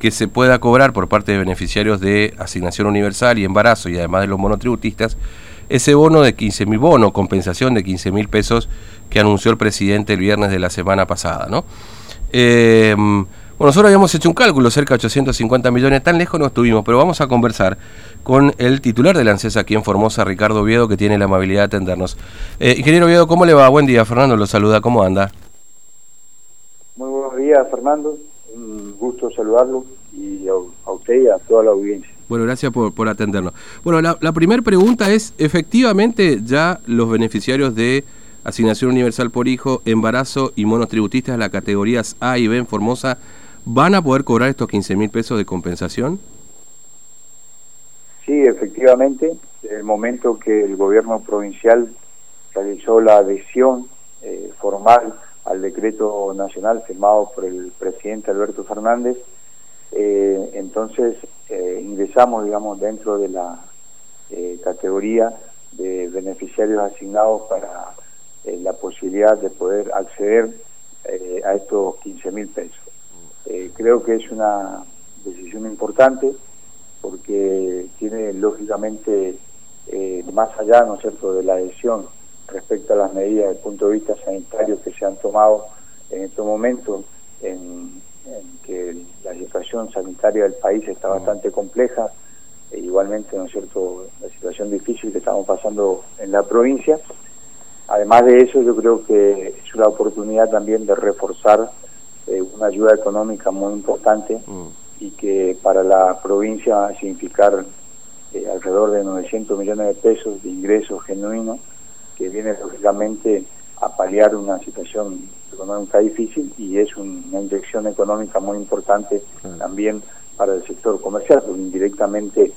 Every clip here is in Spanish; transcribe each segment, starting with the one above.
que se pueda cobrar por parte de beneficiarios de asignación universal y embarazo y además de los monotributistas ese bono de 15 mil, bono, compensación de 15 mil pesos que anunció el presidente el viernes de la semana pasada, ¿no? Eh, bueno, nosotros habíamos hecho un cálculo, cerca de 850 millones, tan lejos no estuvimos, pero vamos a conversar con el titular de la aquí en Formosa, Ricardo Oviedo, que tiene la amabilidad de atendernos. Eh, ingeniero Oviedo, ¿cómo le va? Buen día, Fernando, lo saluda, ¿cómo anda? Muy buenos días, Fernando, un gusto saludarlo y a, usted y a toda la audiencia. Bueno, gracias por, por atendernos. Bueno, la, la primera pregunta es, ¿efectivamente ya los beneficiarios de asignación universal por hijo, embarazo y monotributistas de las categorías A y B en Formosa van a poder cobrar estos 15 mil pesos de compensación? Sí, efectivamente, el momento que el gobierno provincial realizó la adhesión eh, formal al decreto nacional firmado por el presidente Alberto Fernández, eh, entonces eh, ingresamos, digamos, dentro de la categoría de beneficiarios asignados para la posibilidad de poder acceder a estos 15 mil pesos. creo que es una decisión importante porque tiene lógicamente eh, más allá, ¿no es cierto?, de la adhesión respecto a las medidas desde el punto de vista sanitario que se han tomado en estos momentos, en, que la situación sanitaria del país está bastante compleja, e igualmente, ¿no es cierto?, la situación difícil que estamos pasando en la provincia. Además de eso, yo creo que es una oportunidad también de reforzar eh, una ayuda económica muy importante. Mm y que para la provincia va a significar eh, alrededor de 900 millones de pesos de ingresos genuinos que viene lógicamente a paliar una situación económica difícil y es una inyección económica muy importante también para el sector comercial, porque indirectamente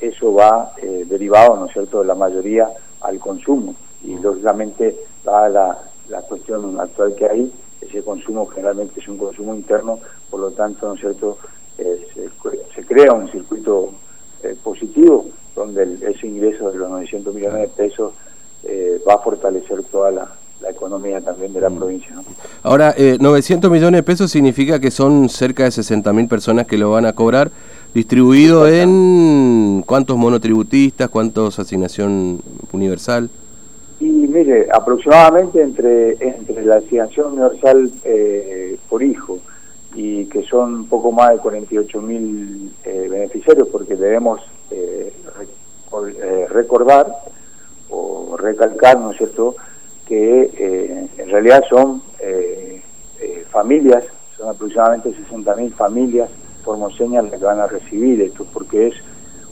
eso va eh, derivado, ¿no es cierto?, de la mayoría al consumo y lógicamente va la, la cuestión actual que hay, ese consumo generalmente es un consumo interno, por lo tanto, ¿no es cierto?, eh, se, crea un circuito eh, positivo donde ese ingreso de los 900 millones de pesos eh, va a fortalecer toda la, economía también de la mm. provincia. Ahora, 900 millones de pesos significa que son cerca de 60 mil personas que lo van a cobrar, distribuido en cuántos monotributistas, cuántos asignación universal. Y mire, aproximadamente entre, entre la asignación universal por hijo, y que son poco más de 48 mil eh, beneficiarios porque debemos eh, eh, recordar recalcar, ¿no es cierto?, que en realidad son familias, son aproximadamente 60 mil familias formoseñas las que van a recibir esto, porque es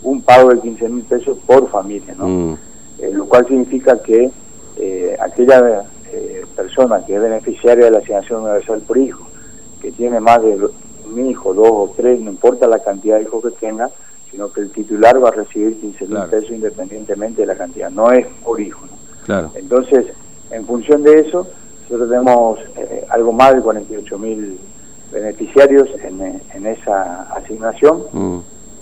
un pago de 15 mil pesos por familia, ¿no? Mm. lo cual significa que aquella persona que es beneficiaria de la asignación universal por hijo, que tiene más de un hijo, dos o tres, no importa la cantidad de hijos que tenga, sino que el titular va a recibir 15 mil pesos independientemente de la cantidad, no es por hijo. Claro. Entonces, en función de eso, nosotros tenemos eh, algo más de 48 mil beneficiarios en, en, esa asignación, mm.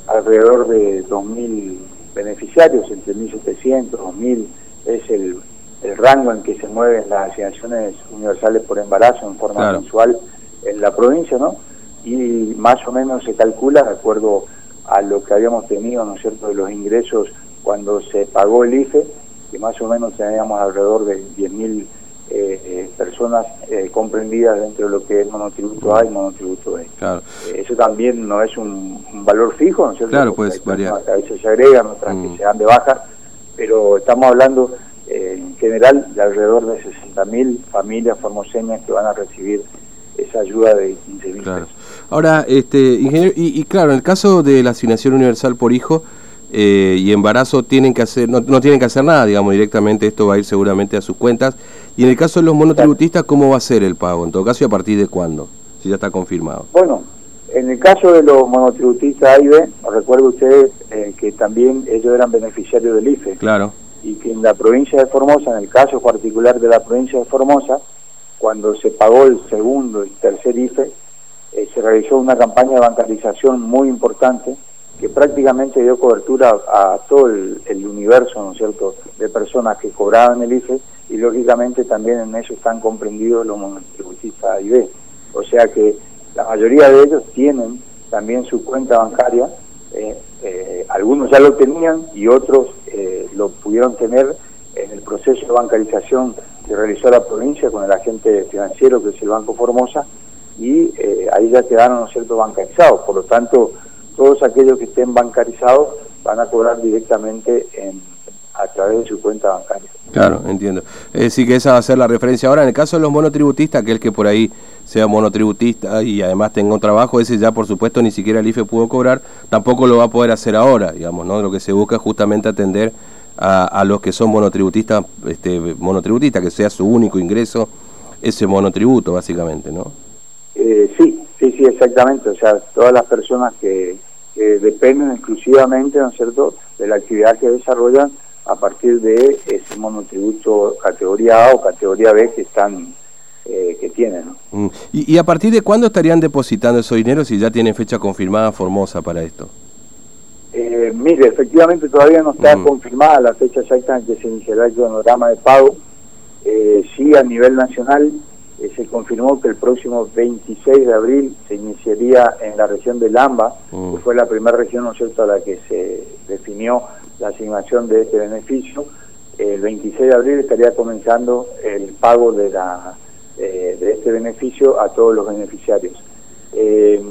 alrededor de 2.000 beneficiarios, entre 1.700, 2.000 es el, el rango en que se mueven las asignaciones universales por embarazo en forma mensual en la provincia, ¿no? Y más o menos se calcula, de acuerdo a lo que habíamos tenido, ¿no es cierto?, de los ingresos cuando se pagó el IFE, que más o menos teníamos alrededor de 10.000 eh, eh, personas eh, comprendidas dentro de lo que es monotributo A y monotributo B. Claro. eso también no es un, valor fijo, ¿no es cierto? Claro, pues variar. A veces se agregan, otras que mm. se dan de baja, pero estamos hablando en general de alrededor de 60.000 familias formoseñas que van a recibir esa ayuda de 15 mil claro. Ahora, este, ingeniero, y, claro, en el caso de la asignación universal por hijo eh, y embarazo, tienen que hacer, no, no, tienen que hacer nada, digamos, directamente esto va a ir seguramente a sus cuentas. Y en el caso de los monotributistas, ¿cómo va a ser el pago? En todo caso, ¿y a partir de cuándo? Si ya está confirmado. Bueno, en el caso de los monotributistas A y B, recuerdo ustedes eh, que también ellos eran beneficiarios del IFE. Claro. Y que en la provincia de Formosa, en el caso particular de la provincia de Formosa, cuando se pagó el segundo y tercer IFE, eh, se realizó una campaña de bancarización muy importante que prácticamente dio cobertura a, todo el, universo, ¿no es cierto?, de personas que cobraban el IFE y lógicamente también en eso están comprendidos los monotributistas A. O sea que la mayoría de ellos tienen también su cuenta bancaria. algunos ya lo tenían y otros lo pudieron tener en el proceso de bancarización que realizó la provincia con el agente financiero que es el Banco Formosa y ahí ya quedaron, ¿no cierto?, bancarizados. Por lo tanto, todos aquellos que estén bancarizados van a cobrar directamente en, a través de su cuenta bancaria. Claro, entiendo. Es decir, que esa va a ser la referencia. Ahora, en el caso de los monotributistas, aquel que por ahí sea monotributista y además tenga un trabajo, ese ya por supuesto ni siquiera el IFE pudo cobrar, tampoco lo va a poder hacer ahora, digamos, ¿no? Lo que se busca es justamente atender a, los que son monotributistas, este, monotributistas, que sea su único ingreso ese monotributo, básicamente, ¿no? Eh, sí, sí, sí, exactamente. O sea, todas las personas que, dependen exclusivamente, ¿no es cierto?, de la actividad que desarrollan a partir de ese monotributo categoría A o categoría B que están eh, que tienen. Mm. ¿Y, a partir de cuándo estarían depositando esos dineros si ya tienen fecha confirmada Formosa para esto? Eh, mire, efectivamente todavía no está mm. confirmada la fecha exacta en que se iniciará el cronograma de pago. Eh, sí, a nivel nacional eh, se confirmó que el próximo 26 de abril se iniciaría en la región de Lamba, mm. que fue la primera región, ¿no es cierto?, a la que se definió la asignación de este beneficio. El 26 de abril estaría comenzando el pago de, la, eh, de este beneficio a todos los beneficiarios. Eh,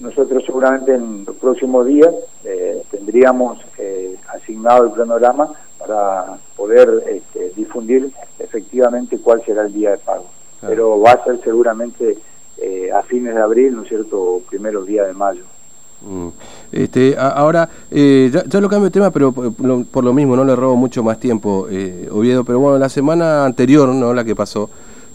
nosotros seguramente en los próximos días tendríamos asignado el cronograma para poder este, difundir efectivamente cuál será el día de pago. Pero va a ser seguramente eh, a fines de abril, ¿no es cierto?, primeros días de mayo. Mm. Este, ahora, eh, ya, lo cambio de tema, pero por lo, mismo no le robo mucho más tiempo, eh, Oviedo, pero bueno, la semana anterior, no la que pasó,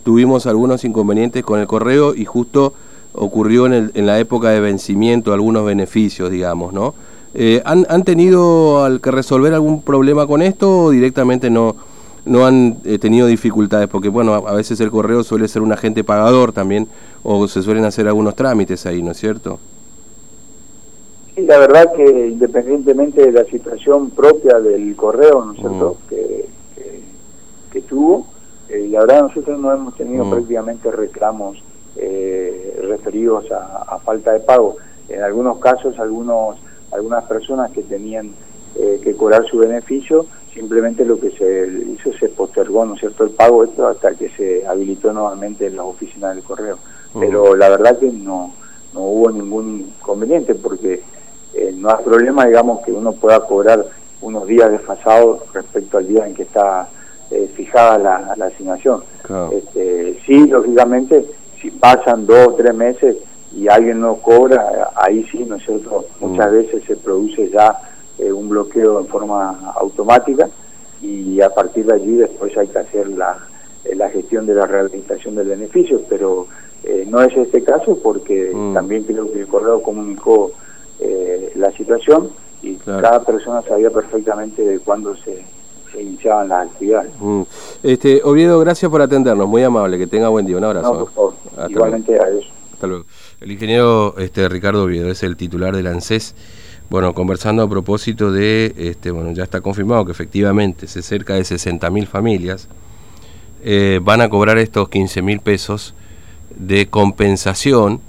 tuvimos algunos inconvenientes con el correo y justo ocurrió en, el, en la época de vencimiento algunos beneficios, digamos, ¿no? Eh, ¿han, ¿Han tenido que resolver algún problema con esto o directamente no, no han eh, tenido dificultades? Porque, bueno, a, veces el correo suele ser un agente pagador también o se suelen hacer algunos trámites ahí, ¿no es cierto? Sí, la verdad que independientemente de la situación propia del correo, ¿no es cierto?, mm. que, que, tuvo, eh, la verdad nosotros no hemos tenido mm. prácticamente reclamos referidos a, a falta de pago. En algunos casos, algunos algunas personas que tenían eh, que cobrar su beneficio, simplemente lo que se hizo se postergó, ¿no es cierto?, el pago esto hasta que se habilitó nuevamente en las oficinas del correo. Pero la verdad que no, no hubo ningún inconveniente porque eh, no hay problema, digamos, que uno pueda cobrar unos días desfasados respecto al día en que está eh, fijada la, asignación. Este, sí, lógicamente, si pasan dos o tres meses, y alguien no cobra, ahí sí, ¿no es cierto? Muchas veces se produce ya eh, un bloqueo en forma automática y a partir de allí después hay que hacer la, eh, la gestión de la rehabilitación del beneficio, pero eh, no es este caso porque mm. también creo que el correo comunicó la situación y cada persona sabía perfectamente de cuándo se, iniciaban las actividades. Mm. Este, Oviedo, gracias por atendernos, muy amable, que tenga buen día, un abrazo. Igualmente, adiós. Hasta luego. El ingeniero este, Ricardo Oviedo es el titular del ANSES. Bueno, conversando a propósito de, este, bueno, ya está confirmado que efectivamente se cerca de 60.000 familias eh, van a cobrar estos 15.000 pesos de compensación